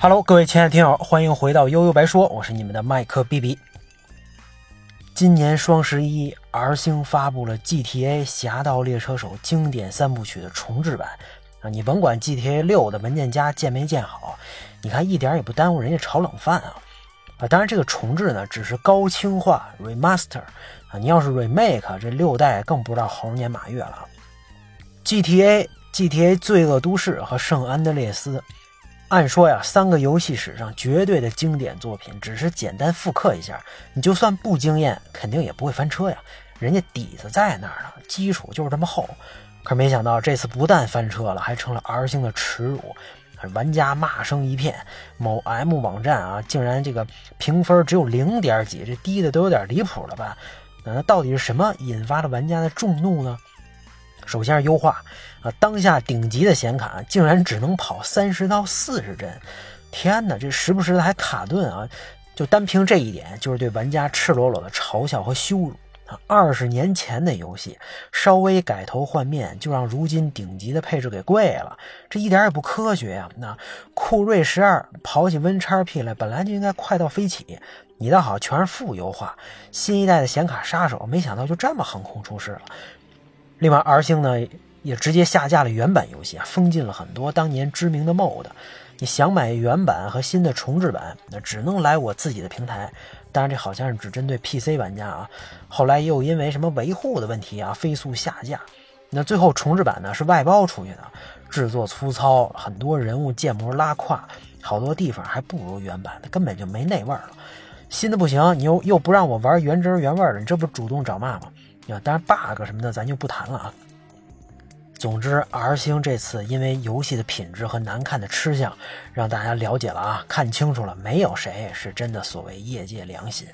Hello，各位亲爱的听友，欢迎回到悠悠白说，我是你们的麦克 B B。今年双十一，R 星发布了 GTA《侠盗猎车手》经典三部曲的重制版啊！你甭管 GTA 六的文件夹建没建好，你看一点也不耽误人家炒冷饭啊！啊，当然这个重置呢只是高清化 remaster 啊，你要是 remake，这六代更不知道猴年马月了。GTA、GTA 罪恶都市和圣安德烈斯。按说呀，三个游戏史上绝对的经典作品，只是简单复刻一下，你就算不惊艳，肯定也不会翻车呀。人家底子在那儿呢，基础就是这么厚。可没想到这次不但翻车了，还成了 R 星的耻辱，玩家骂声一片。某 M 网站啊，竟然这个评分只有零点几，这低的都有点离谱了吧？那到底是什么引发了玩家的众怒呢？首先是优化啊，当下顶级的显卡竟然只能跑三十到四十帧，天哪，这时不时的还卡顿啊！就单凭这一点，就是对玩家赤裸裸的嘲笑和羞辱啊！二十年前的游戏，稍微改头换面，就让如今顶级的配置给跪了，这一点也不科学呀！那酷睿十二跑起 WinXP 来，本来就应该快到飞起，你倒好，全是负优化，新一代的显卡杀手，没想到就这么横空出世了。另外，R 星呢也直接下架了原版游戏啊，封禁了很多当年知名的 MOD。你想买原版和新的重置版，那只能来我自己的平台。当然，这好像是只针对 PC 玩家啊。后来又因为什么维护的问题啊，飞速下架。那最后重置版呢是外包出去的，制作粗糙，很多人物建模拉胯，好多地方还不如原版的，根本就没那味儿了。新的不行，你又又不让我玩原汁原味的，你这不主动找骂吗？啊，当然 bug 什么的咱就不谈了啊。总之，R 星这次因为游戏的品质和难看的吃相，让大家了解了啊，看清楚了，没有谁是真的所谓业界良心。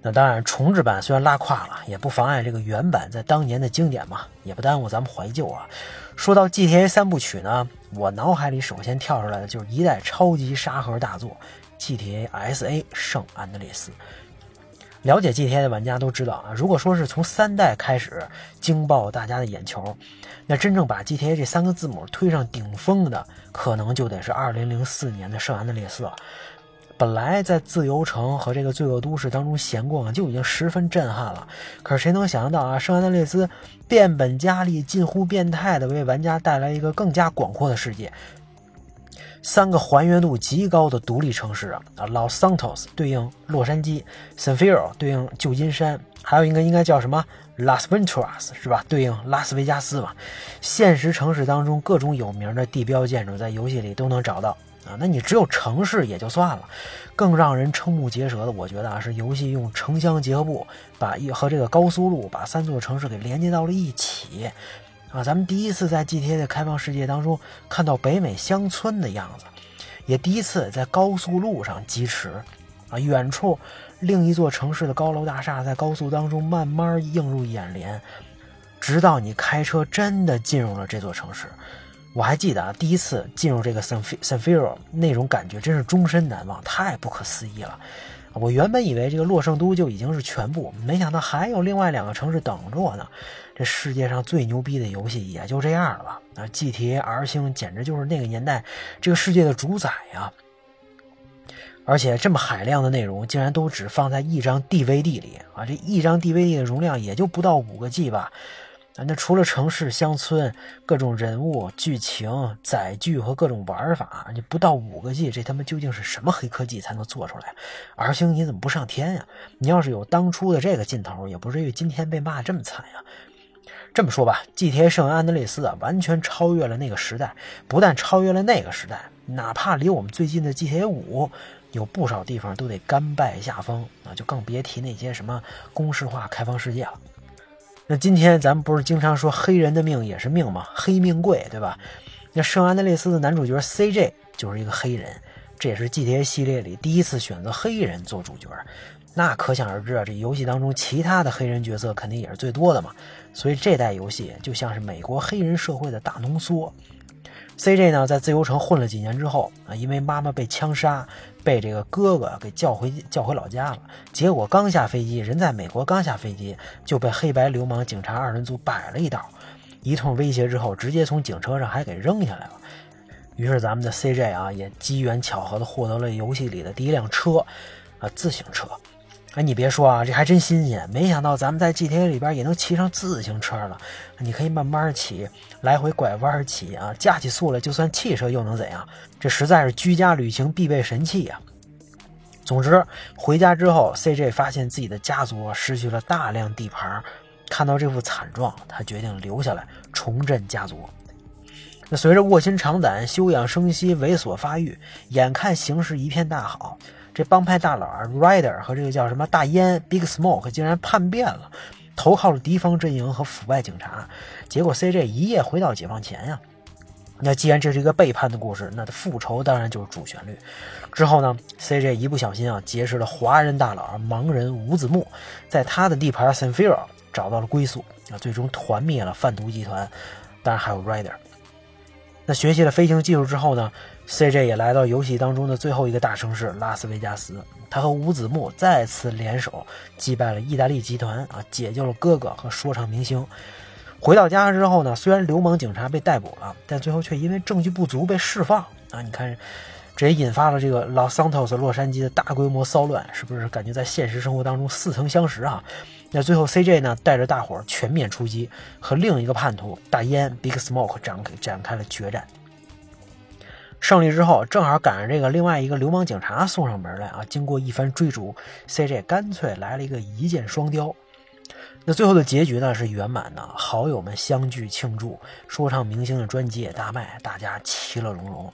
那当然，重置版虽然拉胯了，也不妨碍这个原版在当年的经典嘛，也不耽误咱们怀旧啊。说到 GTA 三部曲呢，我脑海里首先跳出来的就是一代超级沙盒大作 GTA SA 圣安德烈斯。了解 GTA 的玩家都知道啊，如果说是从三代开始惊爆大家的眼球，那真正把 GTA 这三个字母推上顶峰的，可能就得是2004年的圣安德烈斯了。本来在自由城和这个罪恶都市当中闲逛就已经十分震撼了，可是谁能想象到啊，圣安德烈斯变本加厉、近乎变态的为玩家带来一个更加广阔的世界。三个还原度极高的独立城市啊啊，Los Santos 对应洛杉矶，San Fierro 对应旧金山，还有一个应该叫什么 Las Venturas 是吧？对应拉斯维加斯嘛。现实城市当中各种有名的地标建筑在游戏里都能找到啊。那你只有城市也就算了，更让人瞠目结舌的，我觉得啊是游戏用城乡结合部把一和这个高速路把三座城市给连接到了一起。啊，咱们第一次在 GTA 的开放世界当中看到北美乡村的样子，也第一次在高速路上疾驰。啊，远处另一座城市的高楼大厦在高速当中慢慢映入眼帘，直到你开车真的进入了这座城市。我还记得啊，第一次进入这个 San San Fierro 那种感觉真是终身难忘，太不可思议了。我原本以为这个洛圣都就已经是全部，没想到还有另外两个城市等着我呢。这世界上最牛逼的游戏也就这样了吧？啊，GTA R 星简直就是那个年代这个世界的主宰呀！而且这么海量的内容，竟然都只放在一张 DVD 里啊！这一张 DVD 的容量也就不到五个 G 吧？啊，那除了城市、乡村、各种人物、剧情、载具和各种玩法，你不到五个 G，这他妈究竟是什么黑科技才能做出来儿星你怎么不上天呀？你要是有当初的这个劲头，也不至于今天被骂这么惨呀。这么说吧，GTA 圣安德烈斯啊，完全超越了那个时代，不但超越了那个时代，哪怕离我们最近的 GTA 五，有不少地方都得甘拜下风啊，就更别提那些什么公式化开放世界了。那今天咱们不是经常说黑人的命也是命吗？黑命贵，对吧？那圣安德烈斯的男主角 CJ 就是一个黑人，这也是 GTA 系列里第一次选择黑人做主角。那可想而知啊，这游戏当中其他的黑人角色肯定也是最多的嘛。所以这代游戏就像是美国黑人社会的大浓缩。CJ 呢，在自由城混了几年之后啊，因为妈妈被枪杀，被这个哥哥给叫回叫回老家了。结果刚下飞机，人在美国刚下飞机，就被黑白流氓警察二人组摆了一道，一通威胁之后，直接从警车上还给扔下来了。于是咱们的 CJ 啊，也机缘巧合的获得了游戏里的第一辆车，啊，自行车。哎，你别说啊，这还真新鲜！没想到咱们在 GTA 里边也能骑上自行车了。你可以慢慢骑，来回拐弯骑啊，加起速来就算汽车又能怎样？这实在是居家旅行必备神器呀！总之，回家之后，CJ 发现自己的家族失去了大量地盘，看到这副惨状，他决定留下来重振家族。那随着卧薪尝胆、休养生息、猥琐发育，眼看形势一片大好。这帮派大佬 Rider 和这个叫什么大烟 Big Smoke 竟然叛变了，投靠了敌方阵营和腐败警察，结果 CJ 一夜回到解放前呀。那既然这是一个背叛的故事，那复仇当然就是主旋律。之后呢，CJ 一不小心啊，结识了华人大佬盲人吴子木，在他的地盘 s a n f i r o 找到了归宿啊，最终团灭了贩毒集团，当然还有 Rider。那学习了飞行技术之后呢，CJ 也来到游戏当中的最后一个大城市拉斯维加斯。他和吴子木再次联手击败了意大利集团啊，解救了哥哥和说唱明星。回到家之后呢，虽然流氓警察被逮捕了，但最后却因为证据不足被释放啊。你看，这也引发了这个 Los Santos 洛杉矶的大规模骚乱，是不是感觉在现实生活当中似曾相识啊？那最后，CJ 呢带着大伙儿全面出击，和另一个叛徒大烟 Big Smoke 展展开了决战。胜利之后，正好赶上这个另外一个流氓警察送上门来啊！经过一番追逐，CJ 干脆来了一个一箭双雕。那最后的结局呢是圆满的，好友们相聚庆祝，说唱明星的专辑也大卖，大家其乐融融。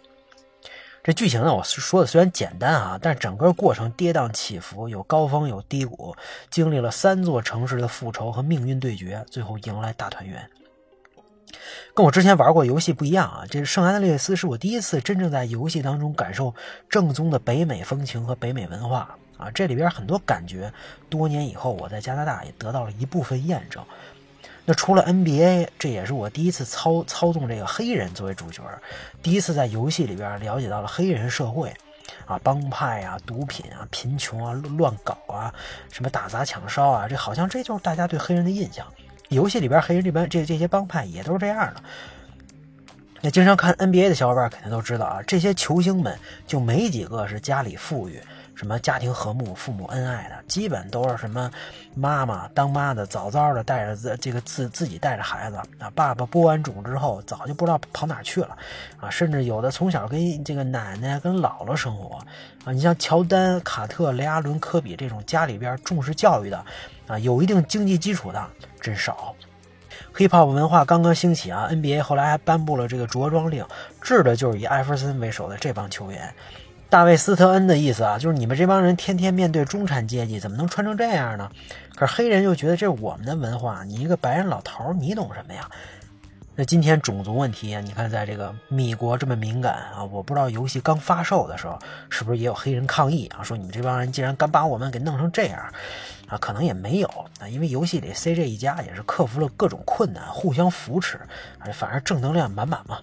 这剧情呢，我说的虽然简单啊，但整个过程跌宕起伏，有高峰有低谷，经历了三座城市的复仇和命运对决，最后迎来大团圆。跟我之前玩过游戏不一样啊，这《圣安德烈斯》是我第一次真正在游戏当中感受正宗的北美风情和北美文化啊，这里边很多感觉，多年以后我在加拿大也得到了一部分验证。那除了 NBA，这也是我第一次操操纵这个黑人作为主角，第一次在游戏里边了解到了黑人社会，啊，帮派啊，毒品啊，贫穷啊，乱搞啊，什么打砸抢烧啊，这好像这就是大家对黑人的印象。游戏里边黑人这边这这些帮派也都是这样的。那经常看 NBA 的小伙伴肯定都知道啊，这些球星们就没几个是家里富裕。什么家庭和睦、父母恩爱的，基本都是什么妈妈当妈的早早的带着自这个自自己带着孩子啊，爸爸播完种之后早就不知道跑哪去了啊，甚至有的从小跟这个奶奶跟姥姥生活啊。你像乔丹、卡特、雷阿伦、科比这种家里边重视教育的啊，有一定经济基础的真少。hiphop 文化刚刚兴起啊，NBA 后来还颁布了这个着装令，治的就是以艾弗森为首的这帮球员。大卫斯特恩的意思啊，就是你们这帮人天天面对中产阶级，怎么能穿成这样呢？可是黑人又觉得这是我们的文化，你一个白人老头，你懂什么呀？那今天种族问题啊，你看在这个米国这么敏感啊，我不知道游戏刚发售的时候是不是也有黑人抗议啊，说你们这帮人竟然敢把我们给弄成这样啊？可能也没有啊，因为游戏里 CJ 一家也是克服了各种困难，互相扶持，反而正能量满满嘛。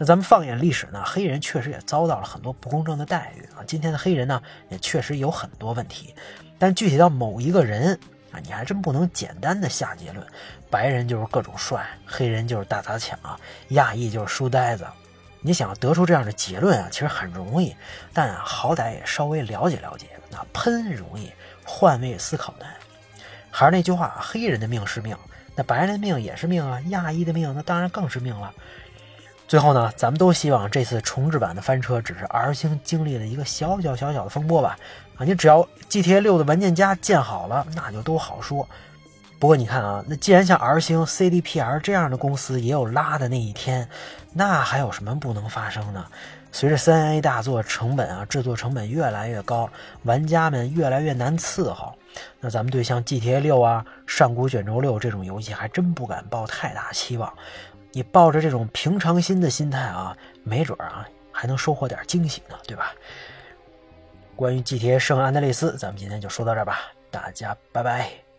那咱们放眼历史呢，黑人确实也遭到了很多不公正的待遇啊。今天的黑人呢，也确实有很多问题，但具体到某一个人啊，你还真不能简单的下结论。白人就是各种帅，黑人就是大砸抢，亚裔就是书呆子。你想要得出这样的结论啊，其实很容易，但，好歹也稍微了解了解。那喷容易，换位思考难。还是那句话，黑人的命是命，那白人的命也是命啊，亚裔的命那当然更是命了。最后呢，咱们都希望这次重置版的翻车只是 R 星经历了一个小小小小的风波吧。啊，你只要 GTA 六的文件夹建好了，那就都好说。不过你看啊，那既然像 R 星、CDPR 这样的公司也有拉的那一天，那还有什么不能发生呢？随着三 A 大作成本啊，制作成本越来越高，玩家们越来越难伺候，那咱们对像 GTA 六啊、上古卷轴六这种游戏还真不敢抱太大期望。你抱着这种平常心的心态啊，没准啊还能收获点惊喜呢，对吧？关于季铁圣安德烈斯，咱们今天就说到这儿吧，大家拜拜。